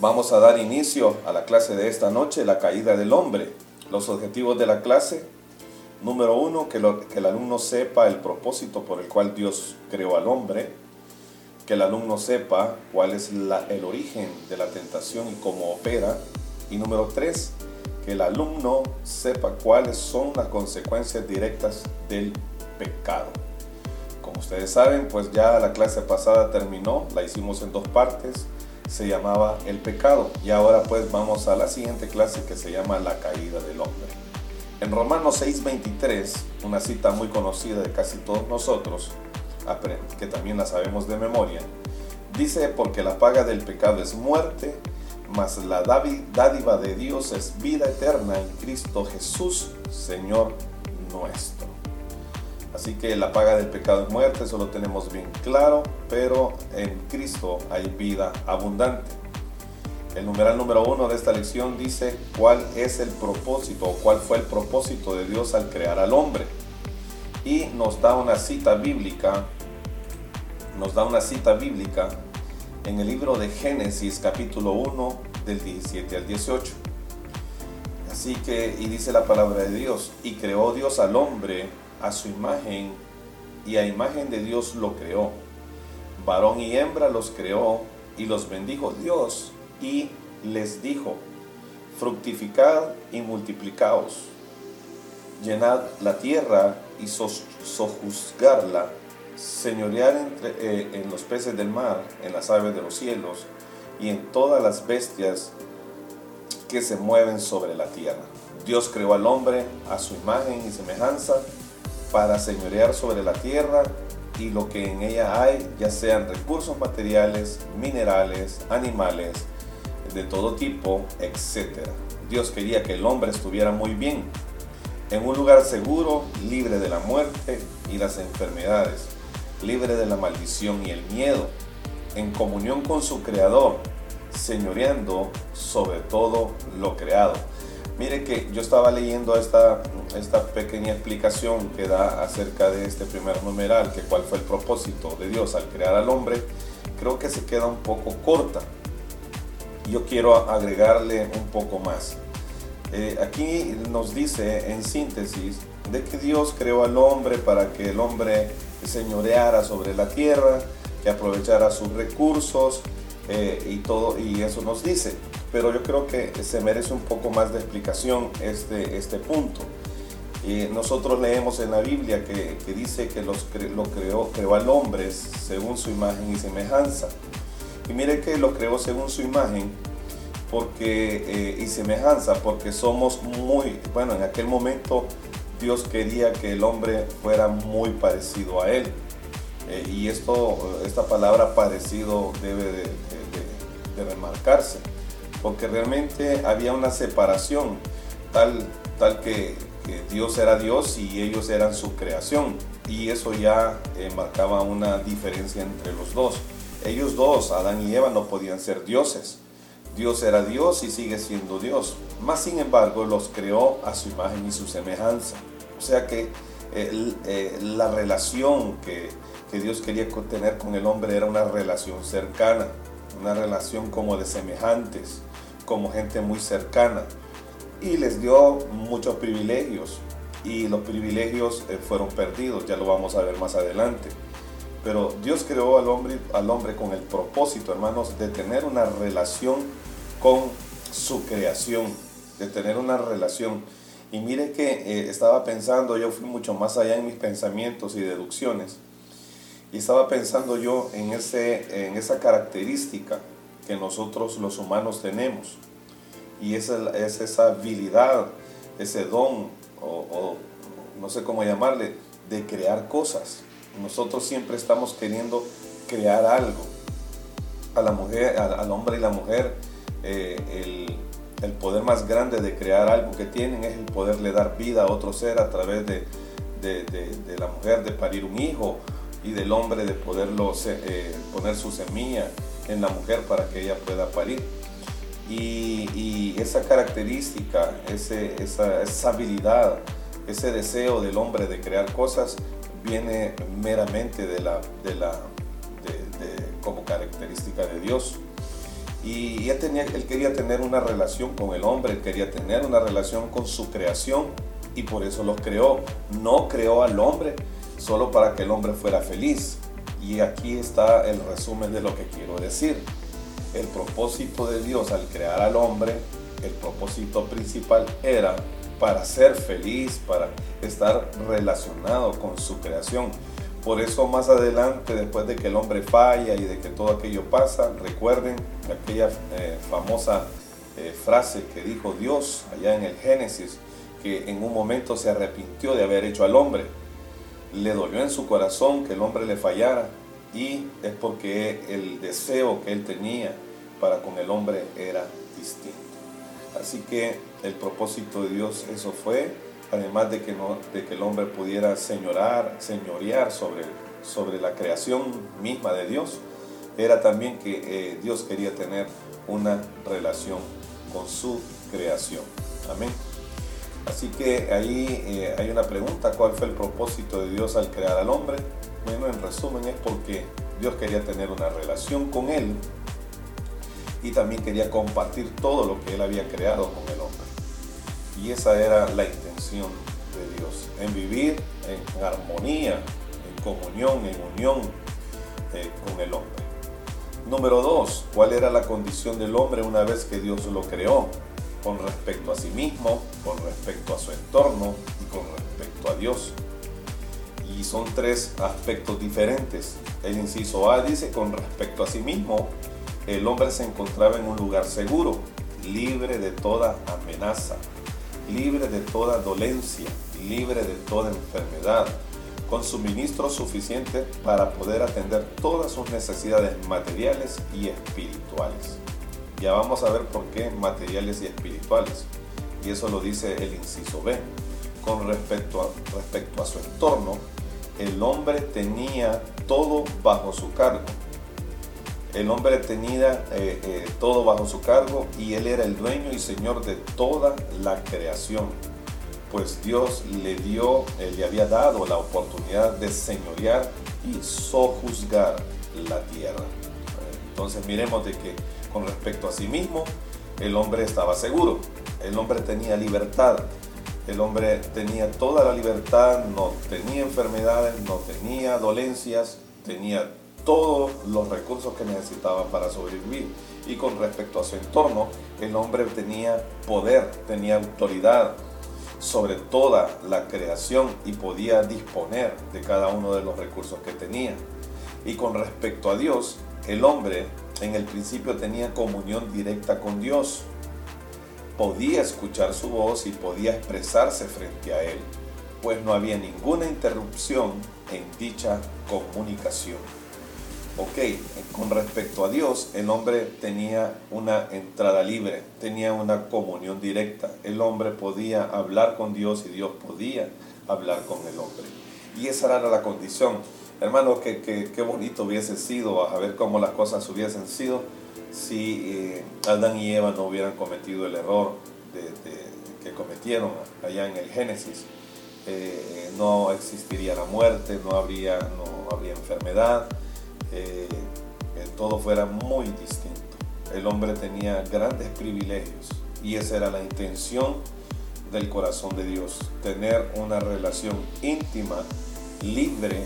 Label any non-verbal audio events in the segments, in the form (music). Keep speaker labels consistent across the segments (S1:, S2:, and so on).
S1: Vamos a dar inicio a la clase de esta noche, la caída del hombre. Los objetivos de la clase, número uno, que, el alumno sepa el propósito por el cual Dios creó al hombre, que el alumno sepa cuál es el origen de la tentación y cómo opera. Y número tres, que el alumno sepa cuáles son las consecuencias directas del pecado. Como ustedes saben, pues ya la clase pasada terminó, la hicimos en dos partes, se llamaba el pecado y ahora pues vamos a la siguiente clase que se llama la caída del hombre. En Romanos 6:23, una cita muy conocida de casi todos nosotros, que también la sabemos de memoria, dice, porque la paga del pecado es muerte, mas la dádiva de Dios es vida eterna en Cristo Jesús, Señor nuestro. Así que la paga del pecado es muerte, eso lo tenemos bien claro, pero en Cristo hay vida abundante. El numeral número uno de esta lección dice cuál es el propósito o cuál fue el propósito de Dios al crear al hombre. Y nos da una cita bíblica, nos da una cita bíblica en el libro de Génesis capítulo 1 del 17 al 18. Así que, y dice la palabra de Dios, y creó Dios al hombre a su imagen, y a imagen de Dios lo creó. Varón y hembra los creó, y los bendijo Dios, y les dijo, fructificad y multiplicaos, llenad la tierra y sojuzgarla señorear entre, eh, en los peces del mar, en las aves de los cielos y en todas las bestias que se mueven sobre la tierra. Dios creó al hombre a su imagen y semejanza para señorear sobre la tierra y lo que en ella hay, ya sean recursos materiales, minerales, animales, de todo tipo, etc. Dios quería que el hombre estuviera muy bien, en un lugar seguro, libre de la muerte y las enfermedades libre de la maldición y el miedo, en comunión con su Creador, señoreando sobre todo lo creado. Mire que yo estaba leyendo esta, esta pequeña explicación que da acerca de este primer numeral, que cuál fue el propósito de Dios al crear al hombre, creo que se queda un poco corta. Yo quiero agregarle un poco más. Eh, aquí nos dice en síntesis de que Dios creó al hombre para que el hombre señoreara sobre la tierra, que aprovechara sus recursos eh, y todo, y eso nos dice. Pero yo creo que se merece un poco más de explicación este, este punto. y nosotros leemos en la Biblia que, dice que los lo creó, creó al hombre según su imagen y semejanza. Y mire que lo creó según su imagen porque, eh, y semejanza, porque somos muy, bueno, en aquel momento Dios quería que el hombre fuera muy parecido a Él. Eh, y esto, esta palabra parecido debe de, remarcarse, porque realmente había una separación tal, tal que, Dios era Dios y ellos eran su creación. Y eso ya eh, marcaba una diferencia entre los dos. Ellos dos, Adán y Eva, no podían ser dioses. Dios era Dios y sigue siendo Dios. Más sin embargo, los creó a su imagen y su semejanza. O sea que eh, la relación que, Dios quería tener con el hombre era una relación cercana, una relación como de semejantes, como gente muy cercana. Y les dio muchos privilegios y los privilegios eh, fueron perdidos, ya lo vamos a ver más adelante. Pero Dios creó al hombre, al hombre con el propósito, hermanos, de tener una relación con su creación, de tener una relación y mire que eh, estaba pensando, yo fui mucho más allá en mis pensamientos y deducciones. Y estaba pensando yo en, ese, en esa característica que nosotros los humanos tenemos. Y es, es esa habilidad, ese don, o, no sé cómo llamarle, de crear cosas. Nosotros siempre estamos queriendo crear algo. A la mujer, al, hombre y la mujer, eh, el, el poder más grande de crear algo que tienen es el poderle dar vida a otro ser a través de, la mujer de parir un hijo y del hombre de poderlo eh, poner su semilla en la mujer para que ella pueda parir. Y, esa característica, ese, esa, habilidad, ese deseo del hombre de crear cosas viene meramente de la, de la, como característica de Dios. Y él, tenía, él quería tener una relación con el hombre, él quería tener una relación con su creación y por eso los creó. No creó al hombre solo para que el hombre fuera feliz. Y aquí está el resumen de lo que quiero decir. El propósito de Dios al crear al hombre, el propósito principal era para ser feliz, para estar relacionado con su creación. Por eso más adelante, después de que el hombre falla y de que todo aquello pasa, recuerden aquella eh, famosa eh, frase que dijo Dios allá en el Génesis, que en un momento se arrepintió de haber hecho al hombre. Le dolió en su corazón que el hombre le fallara y es porque el deseo que él tenía para con el hombre era distinto. Así que el propósito de Dios eso fue además de que, no, de que el hombre pudiera señorar, señorear sobre, sobre la creación misma de Dios, era también que eh, Dios quería tener una relación con su creación. Amén. Así que ahí eh, hay una pregunta, ¿cuál fue el propósito de Dios al crear al hombre? Bueno, en resumen es porque Dios quería tener una relación con él y también quería compartir todo lo que él había creado con el hombre. Y esa era la intención de Dios, en vivir en armonía, en comunión, en unión eh, con el hombre. Número dos, ¿cuál era la condición del hombre una vez que Dios lo creó? Con respecto a sí mismo, con respecto a su entorno y con respecto a Dios. Y son tres aspectos diferentes. El inciso A dice, con respecto a sí mismo, el hombre se encontraba en un lugar seguro, libre de toda amenaza, libre de toda dolencia, libre de toda enfermedad, con suministro suficiente para poder atender todas sus necesidades materiales y espirituales. Ya vamos a ver por qué materiales y espirituales. Y eso lo dice el inciso B. Con respecto a, respecto a su entorno, el hombre tenía todo bajo su cargo el hombre tenía eh, eh, todo bajo su cargo y él era el dueño y señor de toda la creación. Pues Dios le dio, le había dado la oportunidad de señorear y sojuzgar la tierra. Entonces miremos de que con respecto a sí mismo, el hombre estaba seguro, el hombre tenía libertad, el hombre tenía toda la libertad, no tenía enfermedades, no tenía dolencias, tenía todos los recursos que necesitaba para sobrevivir. Y con respecto a su entorno, el hombre tenía poder, tenía autoridad sobre toda la creación y podía disponer de cada uno de los recursos que tenía. Y con respecto a Dios, el hombre en el principio tenía comunión directa con Dios. Podía escuchar su voz y podía expresarse frente a Él, pues no había ninguna interrupción en dicha comunicación. Ok, con respecto a Dios, el hombre tenía una entrada libre, tenía una comunión directa. El hombre podía hablar con Dios y Dios podía hablar con el hombre. Y esa era la condición. Hermano, qué, qué, bonito hubiese sido a ver cómo las cosas hubiesen sido si eh, Adán y Eva no hubieran cometido el error que cometieron allá en el Génesis. Eh, no existiría la muerte, no habría, no habría enfermedad eh, todo fuera muy distinto. El hombre tenía grandes privilegios y esa era la intención del corazón de Dios, tener una relación íntima, libre,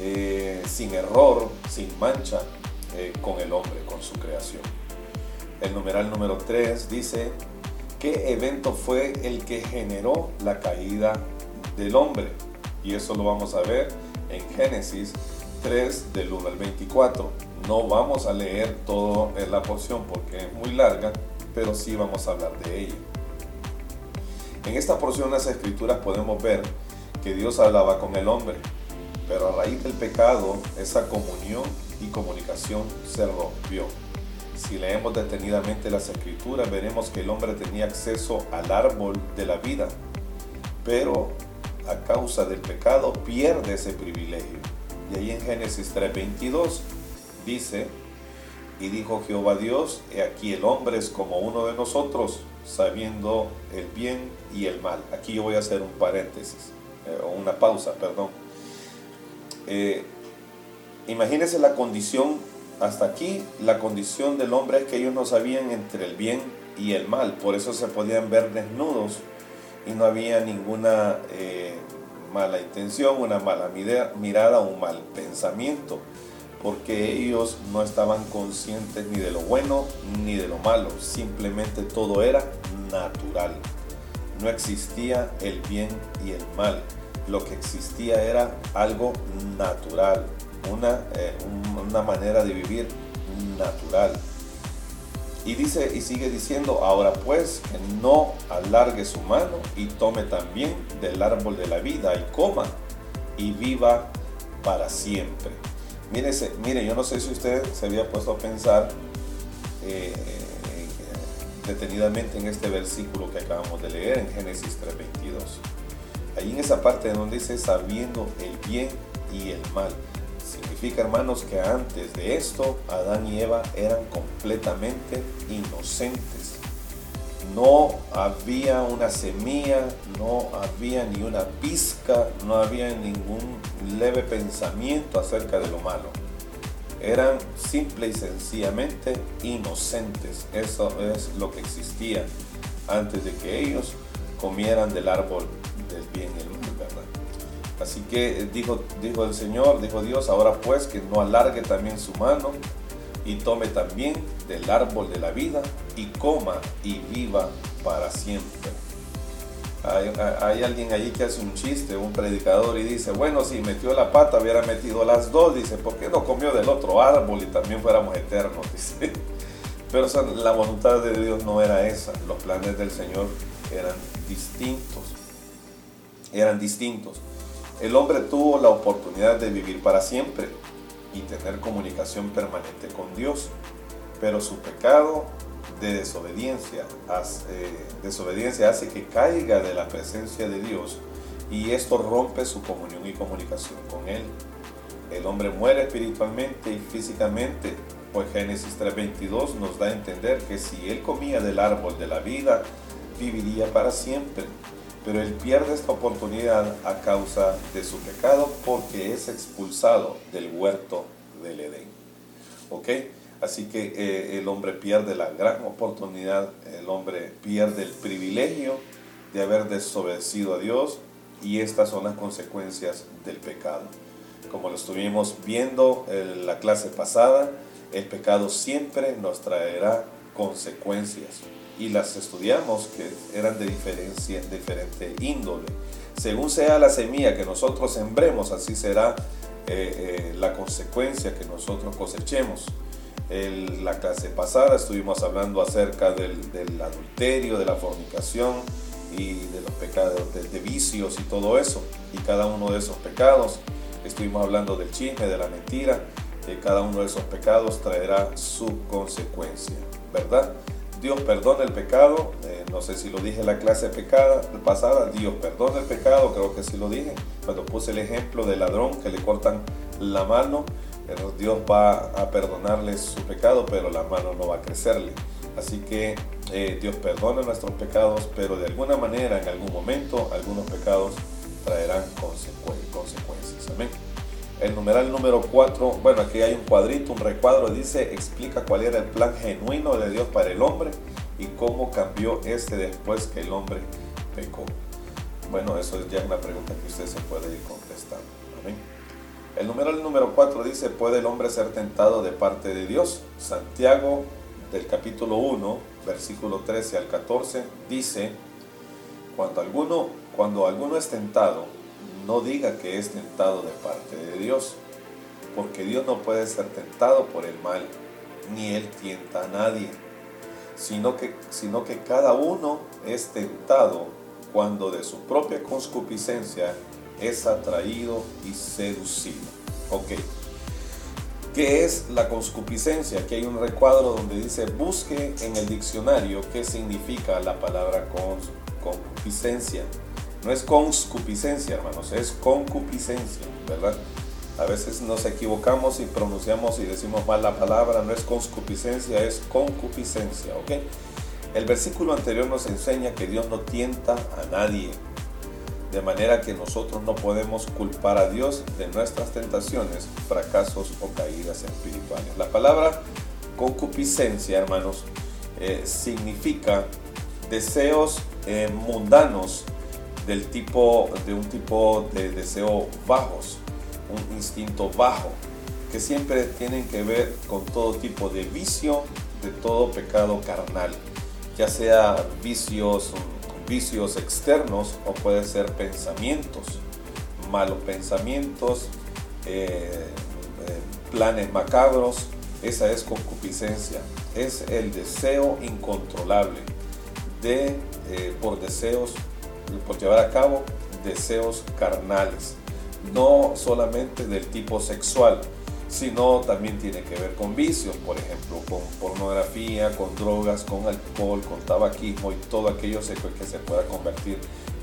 S1: eh, sin error, sin mancha eh, con el hombre, con su creación. El numeral número 3 dice, ¿qué evento fue el que generó la caída del hombre? Y eso lo vamos a ver en Génesis 3 del 1 al 24. No vamos a leer todo en la porción porque es muy larga, pero sí vamos a hablar de ella. En esta porción de las escrituras podemos ver que Dios hablaba con el hombre, pero a raíz del pecado esa comunión y comunicación se rompió. Si leemos detenidamente las escrituras veremos que el hombre tenía acceso al árbol de la vida, pero a causa del pecado pierde ese privilegio. Y ahí en Génesis 3:22 dice, y dijo Jehová Dios, he aquí el hombre es como uno de nosotros, sabiendo el bien y el mal. Aquí yo voy a hacer un paréntesis, eh, o una pausa, perdón. Eh, imagínense la condición hasta aquí la condición del hombre es que ellos no sabían entre el bien y el mal, por eso se podían ver desnudos y no había ninguna eh, mala intención, una mala mirada, un mal pensamiento, porque ellos no estaban conscientes ni de lo bueno ni de lo malo, simplemente todo era natural. No existía el bien y el mal, lo que existía era algo natural, una, eh, una manera de vivir natural. Y dice y sigue diciendo, ahora pues que no alargue su mano y tome también del árbol de la vida y coma y viva para siempre. Mire, mire yo no sé si usted se había puesto a pensar eh, detenidamente en este versículo que acabamos de leer en Génesis 3.22. Ahí en esa parte donde dice sabiendo el bien y el mal. Significa, hermanos, que antes de esto, Adán y Eva eran completamente inocentes. No había una semilla, no había ni una pizca, no había ningún leve pensamiento acerca de lo malo. Eran simple y sencillamente inocentes. Eso es lo que existía antes de que ellos comieran del árbol del bien y el mal. Así que eh, dijo, dijo el Señor, dijo Dios, ahora pues que no alargue también su mano y tome también del árbol de la vida y coma y viva para siempre. Hay, alguien allí que hace un chiste, un predicador, y dice, bueno, si metió la pata, hubiera metido las dos, dice, ¿por qué no comió del otro árbol y también fuéramos eternos? (laughs) Dice. Pero la voluntad de Dios no era esa, los planes del Señor eran distintos, eran distintos. El hombre tuvo la oportunidad de vivir para siempre y tener comunicación permanente con Dios, pero su pecado de desobediencia hace, eh, desobediencia hace que caiga de la presencia de Dios y esto rompe su comunión y comunicación con Él. El hombre muere espiritualmente y físicamente, pues Génesis 3:22 nos da a entender que si él comía del árbol de la vida, viviría para siempre pero él pierde esta oportunidad a causa de su pecado porque es expulsado del huerto del Edén. ¿Ok? Así que eh, el hombre pierde la gran oportunidad, el hombre pierde el privilegio de haber desobedecido a Dios y estas son las consecuencias del pecado. Como lo estuvimos viendo en la clase pasada, el pecado siempre nos traerá consecuencias y las estudiamos que eran de diferencia, diferente índole. Según sea la semilla que nosotros sembremos, así será eh, eh, la consecuencia que nosotros cosechemos. La clase pasada estuvimos hablando acerca del, adulterio, de la fornicación y de los pecados de, vicios y todo eso. Y cada uno de esos pecados, estuvimos hablando del chisme, de la mentira, que cada uno de esos pecados traerá su consecuencia, ¿verdad? Dios perdona el pecado, eh, no sé si lo dije en la clase pecada, pasada, Dios perdona el pecado, creo que sí lo dije, cuando puse el ejemplo del ladrón que le cortan la mano, Dios va a perdonarle su pecado, pero la mano no va a crecerle. Así que eh, Dios perdona nuestros pecados, pero de alguna manera, en algún momento, algunos pecados traerán consecuencias. Amén. El numeral número 4, bueno, aquí hay un cuadrito, un recuadro, dice, explica cuál era el plan genuino de Dios para el hombre y cómo cambió este después que el hombre pecó. Bueno, eso es ya una pregunta que usted se puede ir contestando. Amén. El numeral número 4 dice, ¿puede el hombre ser tentado de parte de Dios? Santiago del capítulo 1, versículo 13 al 14, dice, cuando alguno, cuando alguno es tentado, no diga que es tentado de parte de Dios, porque Dios no puede ser tentado por el mal, ni Él tienta a nadie, sino que, sino que cada uno es tentado cuando de su propia concupiscencia es atraído y seducido. Ok. ¿Qué es la concupiscencia? Aquí hay un recuadro donde dice busque en el diccionario qué significa la palabra concupiscencia. No es concupiscencia, hermanos, es concupiscencia, ¿verdad? A veces nos equivocamos y pronunciamos y decimos mal la palabra, no es concupiscencia, es concupiscencia, ¿ok? El versículo anterior nos enseña que Dios no tienta a nadie. De manera que nosotros no podemos culpar a Dios de nuestras tentaciones, fracasos o caídas espirituales. La palabra concupiscencia, hermanos, eh, significa deseos eh, mundanos del tipo, de un tipo de deseo bajos, un instinto bajo, que siempre tienen que ver con todo tipo de vicio, de todo pecado carnal, ya sea vicios vicios externos o puede ser pensamientos, malos pensamientos, eh, eh, planes macabros. Esa es concupiscencia, es el deseo incontrolable de, eh, por deseos, por llevar a cabo deseos carnales, no solamente del tipo sexual, sino también tiene que ver con vicios, por ejemplo, con pornografía, con drogas, con alcohol, con tabaquismo y todo aquello que se pueda convertir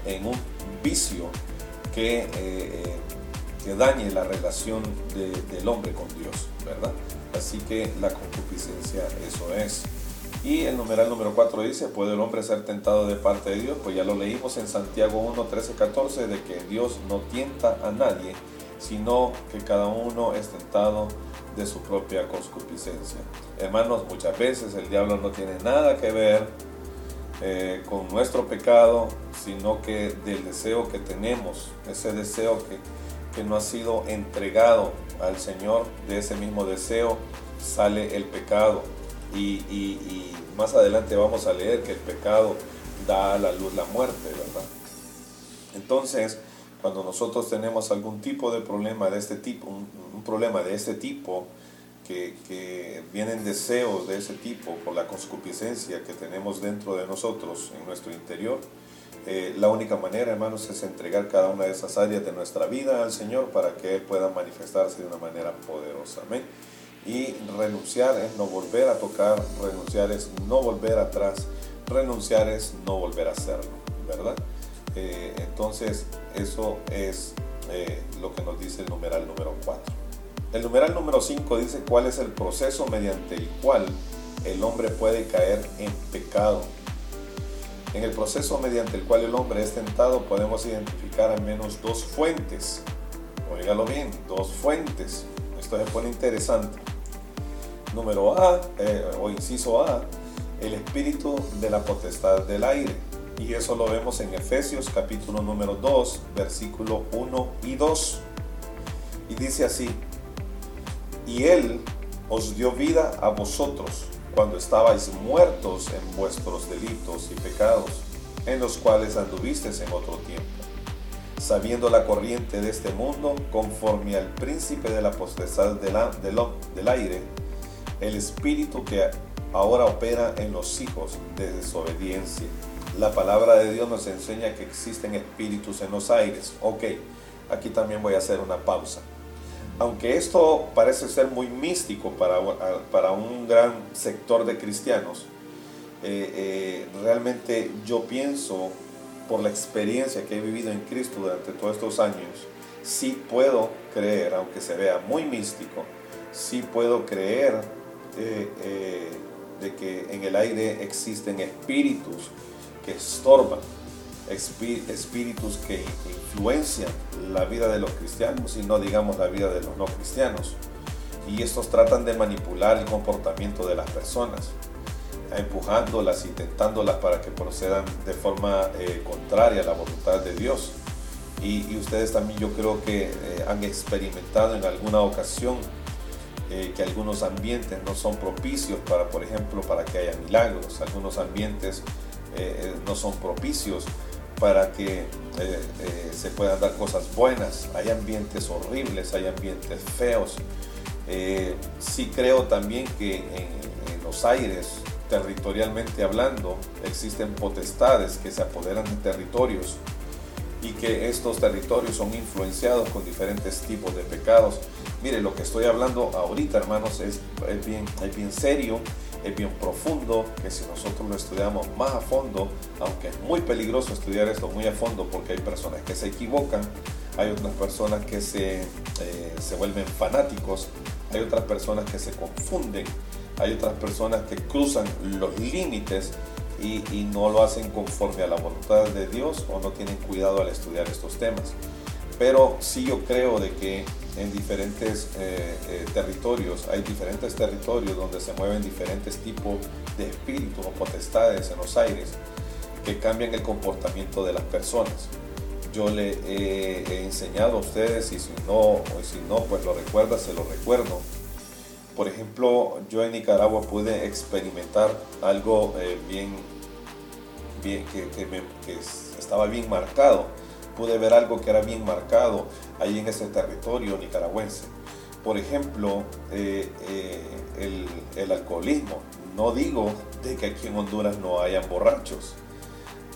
S1: en un vicio que, eh, eh, que dañe la relación del hombre con Dios, ¿verdad? Así que la concupiscencia eso es. Y el numeral número 4 dice, ¿puede el hombre ser tentado de parte de Dios? Pues ya lo leímos en Santiago 1, 13, 14, de que Dios no tienta a nadie, sino que cada uno es tentado de su propia concupiscencia. Hermanos, muchas veces el diablo no tiene nada que ver eh, con nuestro pecado, sino que del deseo que tenemos, ese deseo que, que no ha sido entregado al Señor, de ese mismo deseo sale el pecado. Y, más adelante vamos a leer que el pecado da a la luz la muerte, ¿verdad? Entonces, cuando nosotros tenemos algún tipo de problema de este tipo, un, problema de este tipo, que, que, vienen deseos de ese tipo por la concupiscencia que tenemos dentro de nosotros, en nuestro interior, eh, la única manera, hermanos, es entregar cada una de esas áreas de nuestra vida al Señor para que Él pueda manifestarse de una manera poderosa. Amén. Y renunciar es no volver a tocar, renunciar es no volver atrás, renunciar es no volver a hacerlo, ¿verdad? Eh, entonces, eso es eh, lo que nos dice el numeral número 4. El numeral número 5 dice cuál es el proceso mediante el cual el hombre puede caer en pecado. En el proceso mediante el cual el hombre es tentado podemos identificar al menos dos fuentes. Óigalo bien, dos fuentes. Esto se pone interesante. Número A, eh, o inciso A, el espíritu de la potestad del aire. Y eso lo vemos en Efesios capítulo número 2, versículo 1 y 2. Y dice así, y Él os dio vida a vosotros cuando estabais muertos en vuestros delitos y pecados, en los cuales anduvisteis en otro tiempo, sabiendo la corriente de este mundo, conforme al príncipe de la potestad del, del aire, el espíritu que ahora opera en los hijos de desobediencia la palabra de Dios nos enseña que existen espíritus en los aires. Ok, aquí también voy a hacer una pausa. Aunque esto parece ser muy místico para, para un gran sector de cristianos, eh, eh, realmente yo pienso, por la experiencia que he vivido en Cristo durante todos estos años, sí puedo creer, aunque se vea muy místico, sí puedo creer eh, de que en el aire existen espíritus que estorban, espíritus que influencian la vida de los cristianos y no digamos la vida de los no cristianos. Y estos tratan de manipular el comportamiento de las personas, empujándolas, intentándolas para que procedan de forma eh, contraria a la voluntad de Dios. Y, ustedes también yo creo que eh, han experimentado en alguna ocasión eh, que algunos ambientes no son propicios para, por ejemplo, para que haya milagros. Algunos ambientes eh, eh, no son propicios para que eh, se puedan dar cosas buenas. Hay ambientes horribles, hay ambientes feos. sí creo también que en, los aires, territorialmente hablando, existen potestades que se apoderan de territorios y que estos territorios son influenciados con diferentes tipos de pecados. Mire, lo que estoy hablando ahorita, hermanos, es, es bien, es bien serio es bien profundo, que si nosotros lo estudiamos más a fondo, aunque es muy peligroso estudiar esto muy a fondo porque hay personas que se equivocan, hay otras personas que se, eh, se vuelven fanáticos, hay otras personas que se confunden, hay otras personas que cruzan los límites y, no lo hacen conforme a la voluntad de Dios o no tienen cuidado al estudiar estos temas. Pero sí yo creo de que en diferentes eh, eh, territorios, hay diferentes territorios donde se mueven diferentes tipos de espíritus o potestades en los aires que cambian el comportamiento de las personas. Yo le he, enseñado a ustedes y si no, si no, pues lo recuerda, se lo recuerdo. Por ejemplo, yo en Nicaragua pude experimentar algo eh, bien, que, estaba bien marcado pude ver algo que era bien marcado ahí en ese territorio nicaragüense. Por ejemplo, eh, eh, el, alcoholismo. No digo de que aquí en Honduras no hayan borrachos.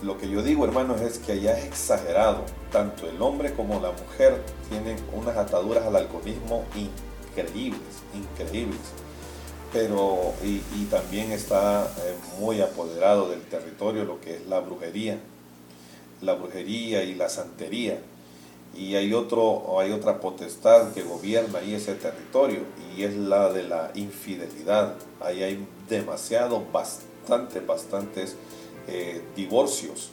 S1: Lo que yo digo, hermanos, es que allá es exagerado. Tanto el hombre como la mujer tienen unas ataduras al alcoholismo increíbles, increíbles. Pero, y, también está eh, muy apoderado del territorio lo que es la brujería la brujería y la santería. Y hay, otro, hay otra potestad que gobierna ahí ese territorio y es la de la infidelidad. Ahí hay demasiado, bastante, bastantes eh, divorcios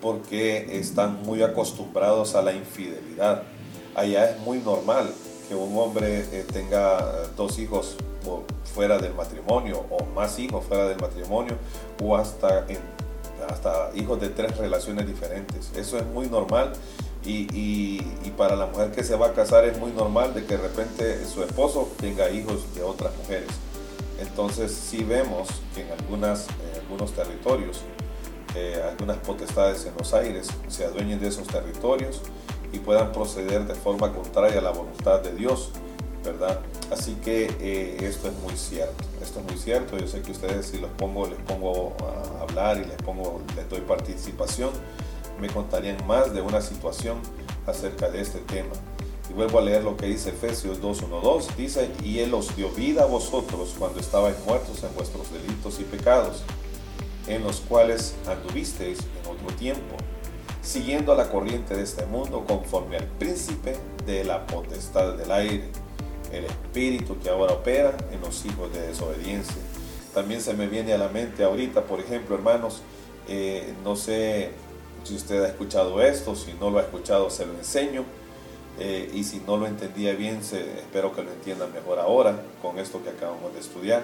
S1: porque están muy acostumbrados a la infidelidad. Allá es muy normal que un hombre eh, tenga dos hijos fuera del matrimonio o más hijos fuera del matrimonio o hasta en hasta hijos de tres relaciones diferentes. Eso es muy normal y, para la mujer que se va a casar es muy normal de que de repente su esposo tenga hijos de otras mujeres. Entonces si vemos que en algunas, algunos territorios, eh, algunas potestades en los aires se adueñen de esos territorios y puedan proceder de forma contraria a la voluntad de Dios, ¿verdad? Así que eh, esto es muy cierto, esto es muy cierto. Yo sé que ustedes si los pongo, les pongo a hablar y les pongo, les doy participación, me contarían más de una situación acerca de este tema. Y vuelvo a leer lo que dice Efesios 2.1.2. Dice, y Él os dio vida a vosotros cuando estabais muertos en vuestros delitos y pecados, en los cuales anduvisteis en otro tiempo, siguiendo la corriente de este mundo conforme al príncipe de la potestad del aire el espíritu que ahora opera en los hijos de desobediencia. También se me viene a la mente ahorita, por ejemplo, hermanos, eh, no sé si usted ha escuchado esto, si no lo ha escuchado se lo enseño. Eh, y si no lo entendía bien, espero que lo entienda mejor ahora con esto que acabamos de estudiar.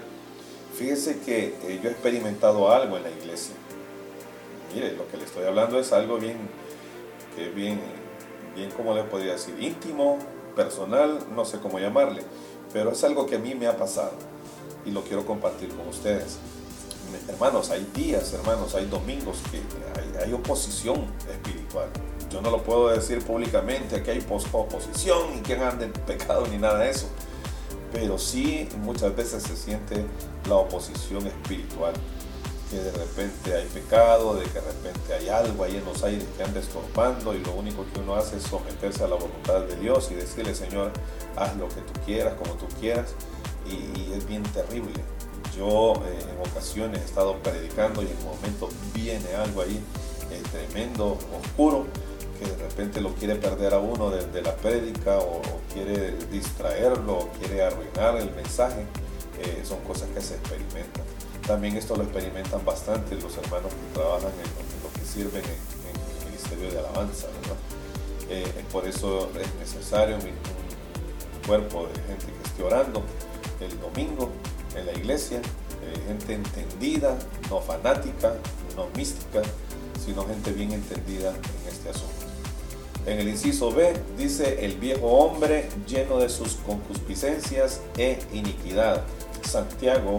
S1: Fíjese que eh, yo he experimentado algo en la iglesia. Mire, lo que le estoy hablando es algo bien, que bien, bien, como le podría decir, íntimo, personal, no sé cómo llamarle, pero es algo que a mí me ha pasado y lo quiero compartir con ustedes. Hermanos, hay días, hermanos, hay domingos que hay, oposición espiritual. Yo no lo puedo decir públicamente que hay oposición y que ande en pecado ni nada de eso, pero sí muchas veces se siente la oposición espiritual que de repente hay pecado, de que de repente hay algo ahí en los aires que anda estorbando y lo único que uno hace es someterse a la voluntad de Dios y decirle, Señor, haz lo que tú quieras, como tú quieras, y, es bien terrible. Yo eh, en ocasiones he estado predicando y en un momento viene algo ahí eh, tremendo, oscuro, que de repente lo quiere perder a uno de, la prédica o, quiere distraerlo o quiere arruinar el mensaje. Eh, son cosas que se experimentan. También esto lo experimentan bastante los hermanos que trabajan en, lo que sirven en, el Ministerio de Alabanza. Eh, por eso es necesario un, cuerpo de gente que esté orando el domingo en la iglesia, eh, gente entendida, no fanática, no mística, sino gente bien entendida en este asunto. En el inciso B dice el viejo hombre lleno de sus concupiscencias e iniquidad. Santiago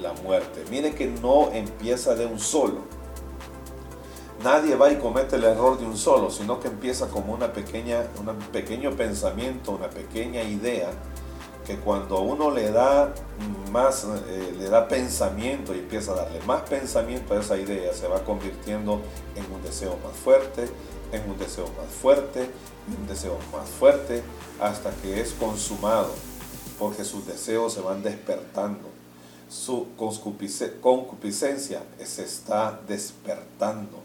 S1: la muerte. Mire que no empieza de un solo. Nadie va y comete el error de un solo, sino que empieza como una pequeña, un pequeño pensamiento, una pequeña idea que cuando uno le da más, eh, le da pensamiento y empieza a darle más pensamiento a esa idea, se va convirtiendo en un deseo más fuerte, en un deseo más fuerte, un deseo más fuerte, hasta que es consumado, porque sus deseos se van despertando. Su concupiscencia se está despertando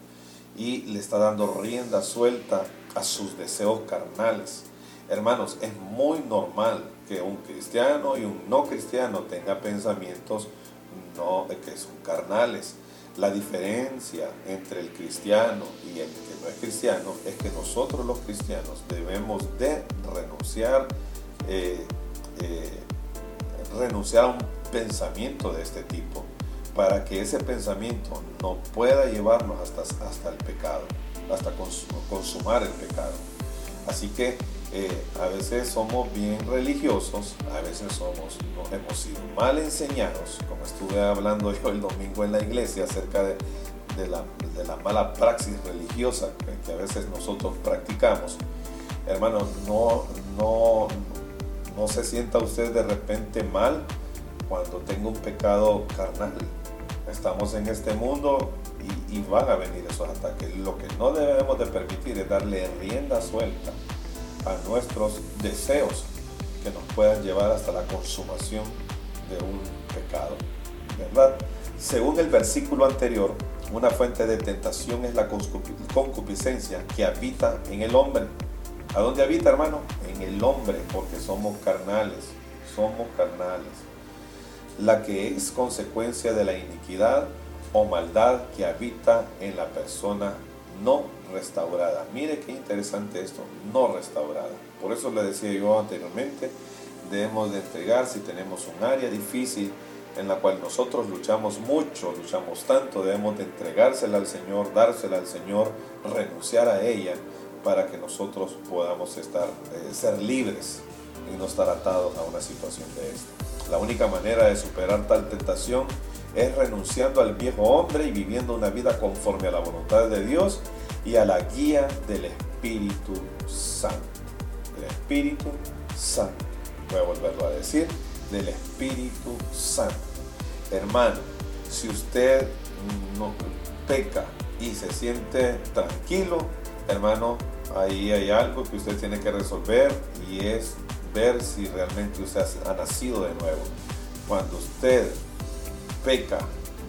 S1: y le está dando rienda suelta a sus deseos carnales. Hermanos, es muy normal que un cristiano y un no cristiano tenga pensamientos no, que son carnales. La diferencia entre el cristiano y el que no es cristiano es que nosotros los cristianos debemos de renunciar, eh, eh, renunciar a un pensamiento de este tipo para que ese pensamiento no pueda llevarnos hasta, hasta el pecado, hasta consumar el pecado. Así que eh, a veces somos bien religiosos, a veces somos, nos hemos sido mal enseñados, como estuve hablando (laughs) yo el domingo en la iglesia acerca de, la, mala praxis religiosa que, a veces nosotros practicamos. Hermanos, no, no, no se sienta usted de repente mal cuando tenga un pecado carnal. Estamos en este mundo y, y van a venir esos ataques. Lo que no debemos de permitir es darle rienda suelta a nuestros deseos que nos puedan llevar hasta la consumación de un pecado. ¿Verdad? Según el versículo anterior, una fuente de tentación es la concupiscencia que habita en el hombre. ¿A dónde habita, hermano? En el hombre, porque somos carnales, somos carnales. La que es consecuencia de la iniquidad o maldad que habita en la persona no restaurada. Mire qué interesante esto, no restaurada. Por eso le decía yo anteriormente, debemos de entregar si tenemos un área difícil en la cual nosotros luchamos mucho, luchamos tanto, debemos de entregársela al Señor, dársela al Señor, renunciar a ella para que nosotros podamos estar, eh, ser libres y no estar atados a una situación de esta. La única manera de superar tal tentación es renunciando al viejo hombre y viviendo una vida conforme a la voluntad de Dios y a la guía del Espíritu Santo. Del Espíritu Santo. Voy a volverlo a decir. Del Espíritu Santo. Hermano, si usted no peca y se siente tranquilo, hermano, ahí hay algo que usted tiene que resolver y es ver si realmente usted ha nacido de nuevo. Cuando usted peca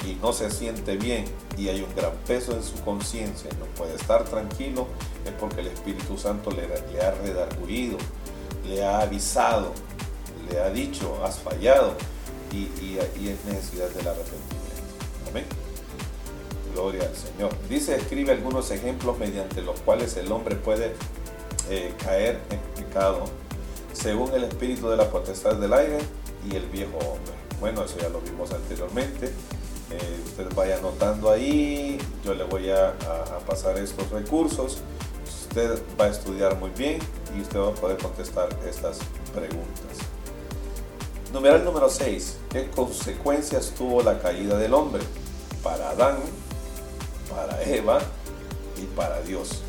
S1: y no se siente bien y hay un gran peso en su conciencia y no puede estar tranquilo, es porque el Espíritu Santo le, ha redarguido, le ha avisado, le ha dicho, has fallado y, es necesidad del arrepentimiento. Amén. Gloria al Señor. Dice, escribe algunos ejemplos mediante los cuales el hombre puede eh, caer en pecado según el espíritu de la potestad del aire y el viejo hombre. Bueno, eso ya lo vimos anteriormente. Eh, usted vaya anotando ahí, yo le voy a, pasar estos recursos. Usted va a estudiar muy bien y usted va a poder contestar estas preguntas. Numeral número 6. ¿Qué consecuencias tuvo la caída del hombre? Para Adán, para Eva y para Dios.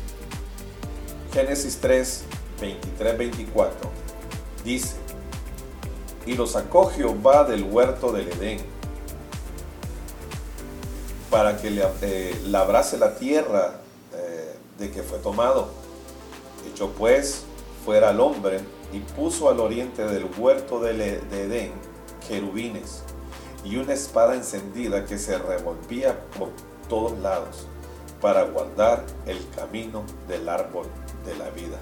S1: Génesis 3, 23, 24 dice, y lo sacó Jehová del huerto del Edén para que le, eh, labrase la tierra eh, de que fue tomado. Echó pues fuera al hombre y puso al oriente del huerto de, de Edén querubines y una espada encendida que se revolvía por todos lados para guardar el camino del árbol de la vida.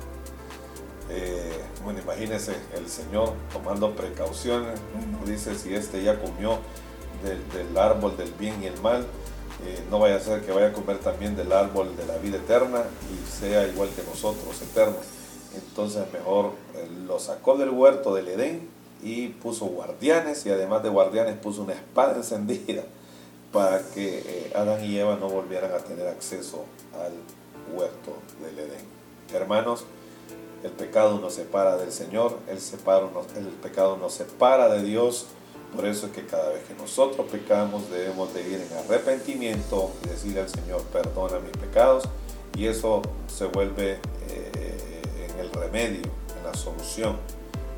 S1: Eh, bueno, imagínense el Señor tomando precauciones, dice si este ya comió del, árbol del bien y el mal, eh, no vaya a ser que vaya a comer también del árbol de la vida eterna y sea igual que nosotros, eterno. Entonces mejor eh, lo sacó del huerto del Edén y puso guardianes y además de guardianes puso una espada (laughs) encendida para que Adán y Eva no volvieran a tener acceso al huerto del Edén. Hermanos, el pecado nos separa del Señor, el, el pecado nos separa de Dios. Por eso es que cada vez que nosotros pecamos debemos de ir en arrepentimiento y decirle al Señor, perdona mis pecados. Y eso se vuelve eh, en el remedio, en la solución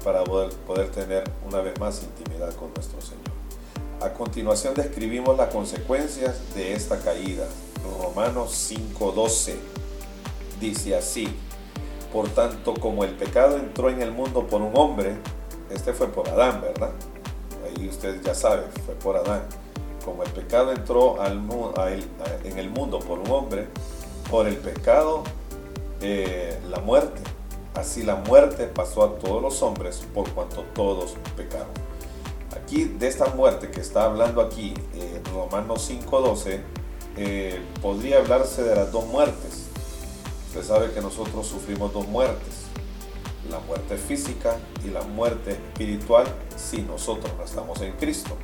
S1: para poder, poder tener una vez más intimidad con nuestro Señor. A continuación describimos las consecuencias de esta caída. Romanos 5:12 dice así, por tanto como el pecado entró en el mundo por un hombre, este fue por Adán, ¿verdad? Ahí ustedes ya saben, fue por Adán. Como el pecado entró al, en el mundo por un hombre, por el pecado eh, la muerte. Así la muerte pasó a todos los hombres por cuanto todos pecaron. Aquí de esta muerte que está hablando aquí en Romanos 5.12, eh, podría hablarse de las dos muertes. Usted sabe que nosotros sufrimos dos muertes, la muerte física y la muerte espiritual si nosotros no estamos en Cristo.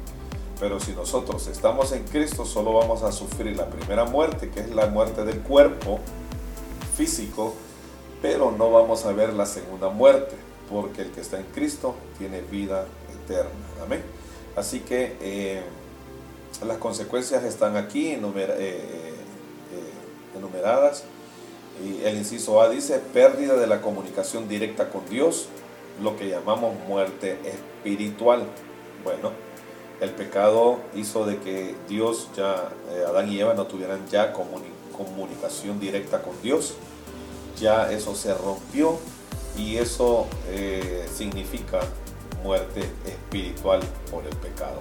S1: Pero si nosotros estamos en Cristo, solo vamos a sufrir la primera muerte, que es la muerte del cuerpo físico, pero no vamos a ver la segunda muerte, porque el que está en Cristo tiene vida eterna. Amén. Así que eh, las consecuencias están aquí eh, eh, enumeradas. Y el inciso A dice pérdida de la comunicación directa con Dios, lo que llamamos muerte espiritual. Bueno, el pecado hizo de que Dios ya, Adán y Eva no tuvieran ya comunicación directa con Dios ya eso se rompió y eso eh, significa muerte espiritual por el pecado.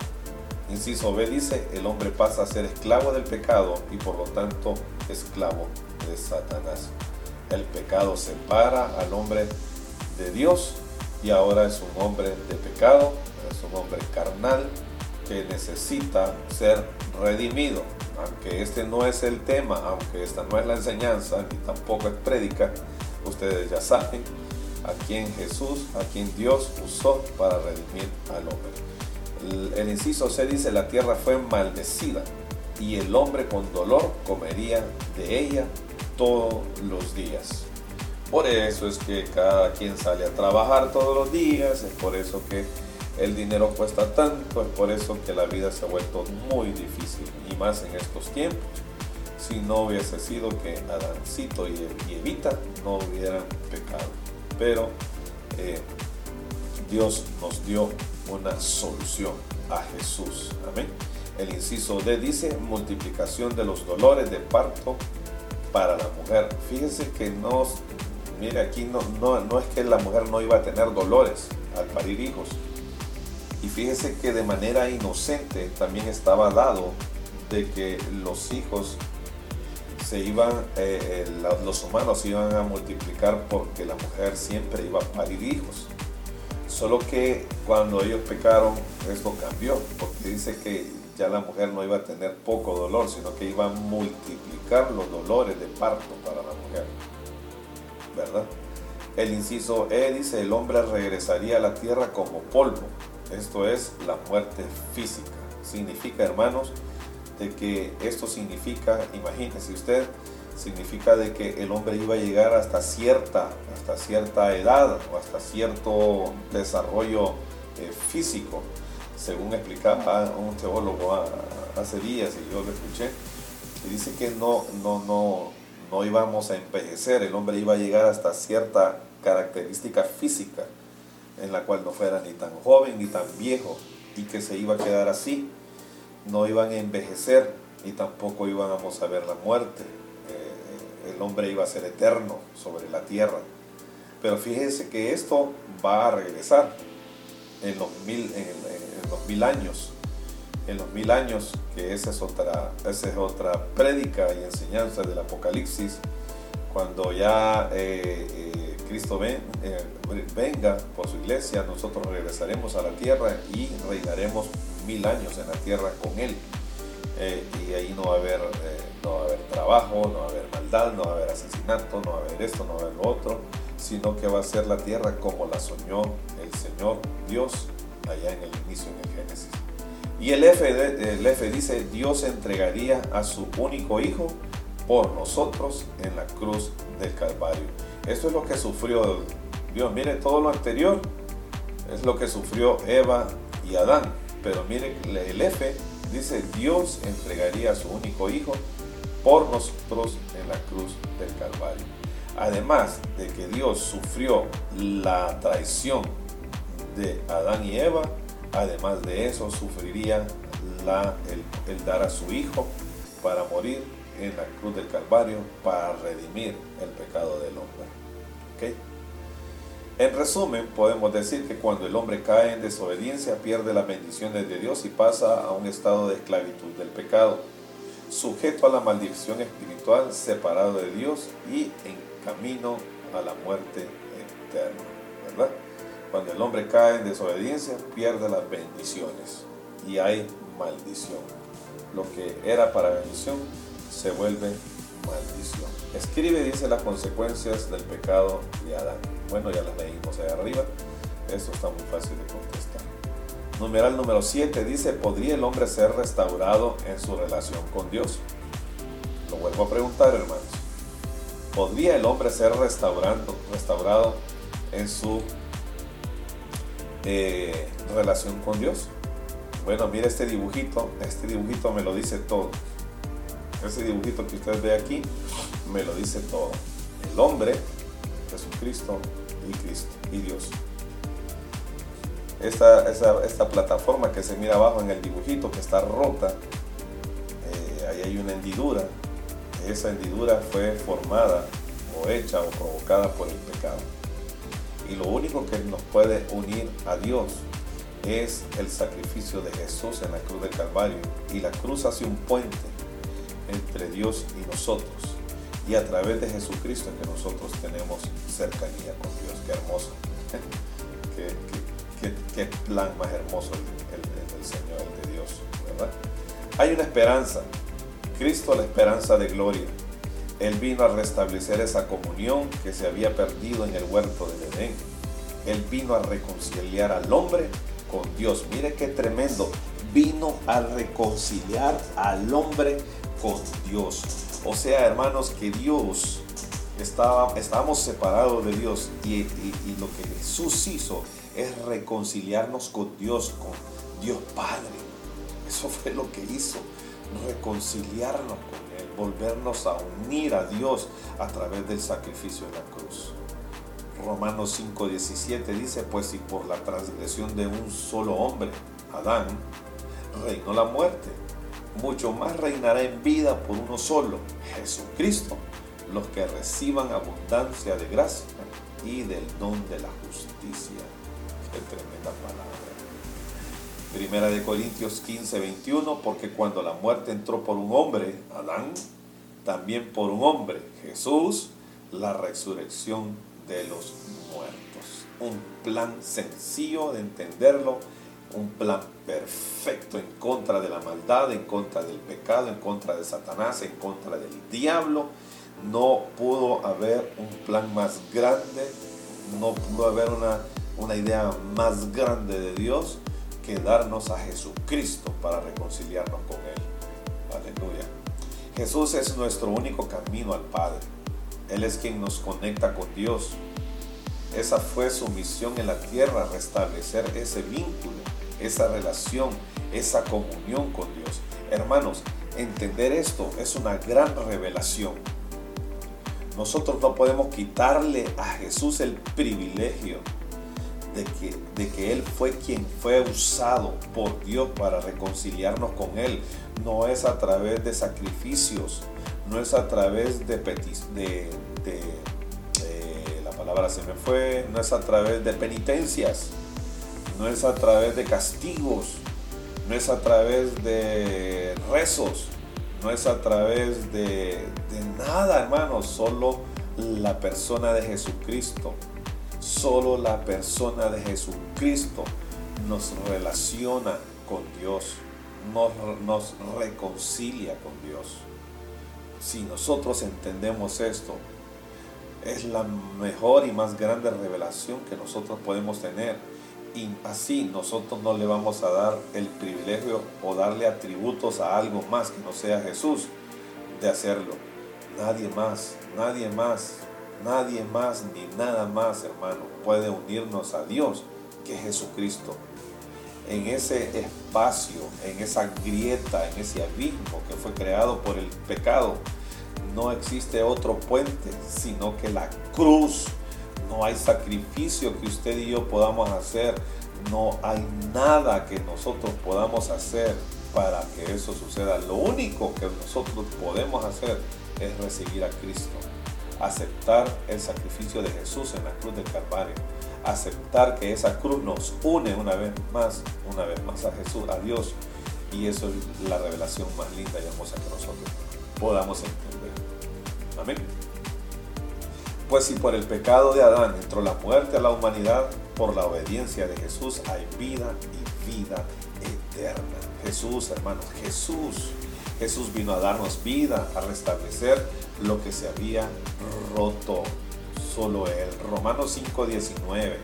S1: Inciso B dice, el hombre pasa a ser esclavo del pecado y por lo tanto esclavo de Satanás. El pecado separa al hombre de Dios y ahora es un hombre de pecado, es un hombre carnal que necesita ser redimido aunque este no es el tema, aunque esta no es la enseñanza, ni tampoco es prédica, ustedes ya saben a quién Jesús, a quien Dios usó para redimir al hombre. El, inciso C dice, la tierra fue maldecida y el hombre con dolor comería de ella todos los días. Por eso es que cada quien sale a trabajar todos los días, es por eso que el dinero cuesta tanto, es por eso que la vida se ha vuelto muy difícil y más en estos tiempos. Si no hubiese sido que Adancito y Evita no hubieran pecado. Pero eh, Dios nos dio una solución a Jesús. Amén. El inciso D dice multiplicación de los dolores de parto para la mujer. Fíjense que no, mire aquí no, no, no es que la mujer no iba a tener dolores al parir hijos y fíjese que de manera inocente también estaba dado de que los hijos se iban, eh, eh, los humanos se iban a multiplicar porque la mujer siempre iba a parir hijos. Solo que cuando ellos pecaron, esto cambió, porque dice que ya la mujer no iba a tener poco dolor, sino que iba a multiplicar los dolores de parto para la mujer. ¿Verdad? El inciso E dice, el hombre regresaría a la tierra como polvo esto es la muerte física. Significa, hermanos, de que esto significa, imagínese usted, significa de que el hombre iba a llegar hasta cierta, hasta cierta edad o hasta cierto desarrollo eh, físico, según explicaba un teólogo hace días y yo lo escuché, y dice que no, no, no, no íbamos a envejecer, el hombre iba a llegar hasta cierta característica física en la cual no fuera ni tan joven ni tan viejo y que se iba a quedar así. No iban a envejecer y tampoco íbamos a ver la muerte. El hombre iba a ser eterno sobre la tierra. Pero fíjense que esto va a regresar en los mil, en, los mil años. En los mil años, que esa es otra, esa es otra prédica y enseñanza del Apocalipsis, cuando ya eh, eh, Cristo eh, venga por su iglesia, nosotros regresaremos a la tierra y reinaremos mil años en la tierra con Él. Y ahí no va, a haber, no va a haber trabajo, no va a haber maldad, no va a haber asesinato, no va a haber esto, no va a haber lo otro, sino que va a ser la tierra como la soñó el Señor Dios allá en el inicio, en el Génesis. Y el F, el F dice, Dios entregaría a su único Hijo por nosotros en la cruz del Calvario. Esto es lo que sufrió Dios. Mire, todo lo anterior es lo que sufrió Eva y Adán. Pero mire, el F dice, Dios entregaría a su único hijo por nosotros en la cruz del Calvario. Además de que Dios sufrió la traición de Adán y Eva, además de eso sufriría la, el, dar a su hijo para morir en la cruz del Calvario para redimir el pecado del hombre. En resumen, podemos decir que cuando el hombre cae en desobediencia pierde las bendiciones de Dios y pasa a un estado de esclavitud del pecado, sujeto a la maldición espiritual, separado de Dios y en camino a la muerte eterna. ¿verdad? Cuando el hombre cae en desobediencia, pierde las bendiciones y hay maldición. Lo que era para bendición se vuelve maldición. Escribe, dice, las consecuencias del pecado de Adán. Bueno, ya las leímos ahí arriba. Eso está muy fácil de contestar. Numeral número 7 dice, ¿podría el hombre ser restaurado en su relación con Dios? Lo vuelvo a preguntar, hermanos. ¿Podría el hombre ser restaurado en su eh, relación con Dios? Bueno, mire este dibujito, este dibujito me lo dice todo. Ese dibujito que usted ve aquí me lo dice todo. El hombre, Jesucristo y Cristo y Dios. Esta, esta, plataforma que se mira abajo en el dibujito que está rota, eh, ahí hay una hendidura. Esa hendidura fue formada o hecha o provocada por el pecado. Y lo único que nos puede unir a Dios es el sacrificio de Jesús en la cruz del Calvario. Y la cruz hace un puente entre Dios y nosotros. Y a través de Jesucristo que nosotros tenemos cercanía con Dios. Qué hermoso. (laughs) qué, plan más hermoso el, el, Señor, el de Dios. ¿verdad? Hay una esperanza. Cristo la esperanza de gloria. Él vino a restablecer esa comunión que se había perdido en el huerto de Edén. Él vino a reconciliar al hombre con Dios. Mire qué tremendo. Vino a reconciliar al hombre con Dios. O sea, hermanos, que Dios estaba, estábamos separados de Dios y, y lo que Jesús hizo es reconciliarnos con Dios, con Dios Padre. Eso fue lo que hizo, reconciliarnos con volvernos a unir a Dios a través del sacrificio en la cruz. Romanos 5:17 dice, pues si por la transgresión de un solo hombre, Adán, reinó la muerte, mucho más reinará en vida por uno solo, Jesucristo, los que reciban abundancia de gracia y del don de la justicia. Tremenda palabra. Primera de Corintios 15, 21, porque cuando la muerte entró por un hombre, Adán, también por un hombre, Jesús, la resurrección de los muertos. Un plan sencillo de entenderlo, un plan perfecto en contra de la maldad, en contra del pecado, en contra de Satanás, en contra del diablo. No pudo haber un plan más grande, no pudo haber una, una idea más grande de Dios darnos a Jesucristo para reconciliarnos con Él. Aleluya. Jesús es nuestro único camino al Padre. Él es quien nos conecta con Dios. Esa fue su misión en la tierra, restablecer ese vínculo, esa relación, esa comunión con Dios. Hermanos, entender esto es una gran revelación. Nosotros no podemos quitarle a Jesús el privilegio de que, de que Él fue quien fue usado por Dios para reconciliarnos con Él. No es a través de sacrificios, no es a través de, de, de la palabra se me fue, no es a través de penitencias, no es a través de castigos, no es a través de rezos, no es a través de, de nada, hermanos, solo la persona de Jesucristo Solo la persona de Jesucristo nos relaciona con Dios, nos, nos reconcilia con Dios. Si nosotros entendemos esto, es la mejor y más grande revelación que nosotros podemos tener. Y así nosotros no le vamos a dar el privilegio o darle atributos a algo más que no sea Jesús de hacerlo. Nadie más, nadie más Nadie más ni nada más, hermano, puede unirnos a Dios que Jesucristo. En ese espacio, en esa grieta, en ese abismo que fue creado por el pecado, no existe otro puente, sino que la cruz. No hay sacrificio que usted y yo podamos hacer. no hay nada que nosotros podamos hacer para que eso suceda. Lo único que nosotros podemos hacer es recibir a Cristo, aceptar el sacrificio de Jesús en la cruz del Calvario, aceptar que esa cruz nos une una vez más, una vez más a Jesús, a Dios. Y eso es la revelación más linda y hermosa que nosotros podamos entender. Amén. Pues si por el pecado de Adán entró la muerte a la humanidad, por la obediencia de Jesús hay vida y vida eterna. Jesús, hermanos, Jesús. Jesús vino a darnos vida, a restablecer lo que se había roto. Solo Él. Romanos 5:19.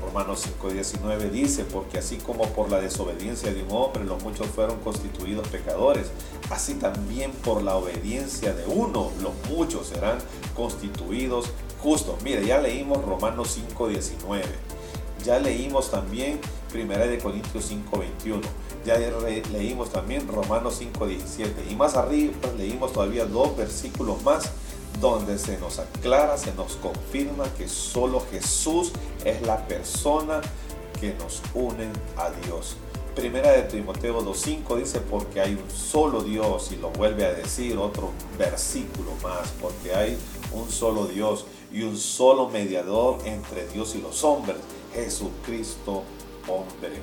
S1: Romanos 5:19 dice, porque así como por la desobediencia de un hombre los muchos fueron constituidos pecadores, así también por la obediencia de uno los muchos serán constituidos justos. Mire, ya leímos Romanos 5:19. Ya leímos también 1 de Corintios 5:21. Ya leímos también Romanos 5:17. Y más arriba leímos todavía dos versículos más donde se nos aclara, se nos confirma que solo Jesús es la persona que nos une a Dios. Primera de Timoteo 2.5 dice, porque hay un solo Dios, y lo vuelve a decir otro versículo más, porque hay un solo Dios y un solo mediador entre Dios y los hombres, Jesucristo hombre.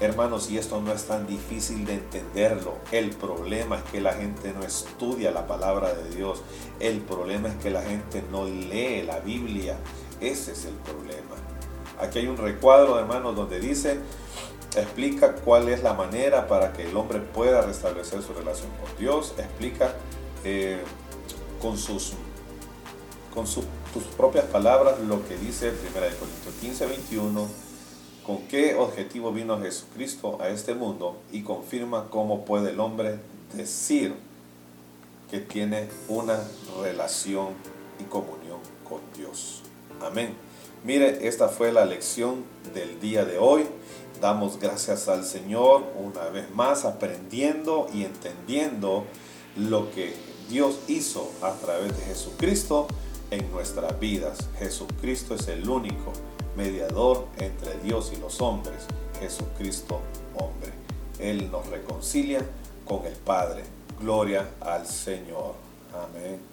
S1: Hermanos, y esto no es tan difícil de entenderlo. El problema es que la gente no estudia la palabra de Dios. El problema es que la gente no lee la Biblia. Ese es el problema. Aquí hay un recuadro, hermanos, donde dice, explica cuál es la manera para que el hombre pueda restablecer su relación con Dios. Explica eh, con sus con sus propias palabras lo que dice 1 Corintios 15, 21 con qué objetivo vino Jesucristo a este mundo y confirma cómo puede el hombre decir que tiene una relación y comunión con Dios. Amén. Mire, esta fue la lección del día de hoy. Damos gracias al Señor una vez más aprendiendo y entendiendo lo que Dios hizo a través de Jesucristo en nuestras vidas. Jesucristo es el único mediador entre Dios y los hombres, Jesucristo hombre. Él nos reconcilia con el Padre. Gloria al Señor. Amén.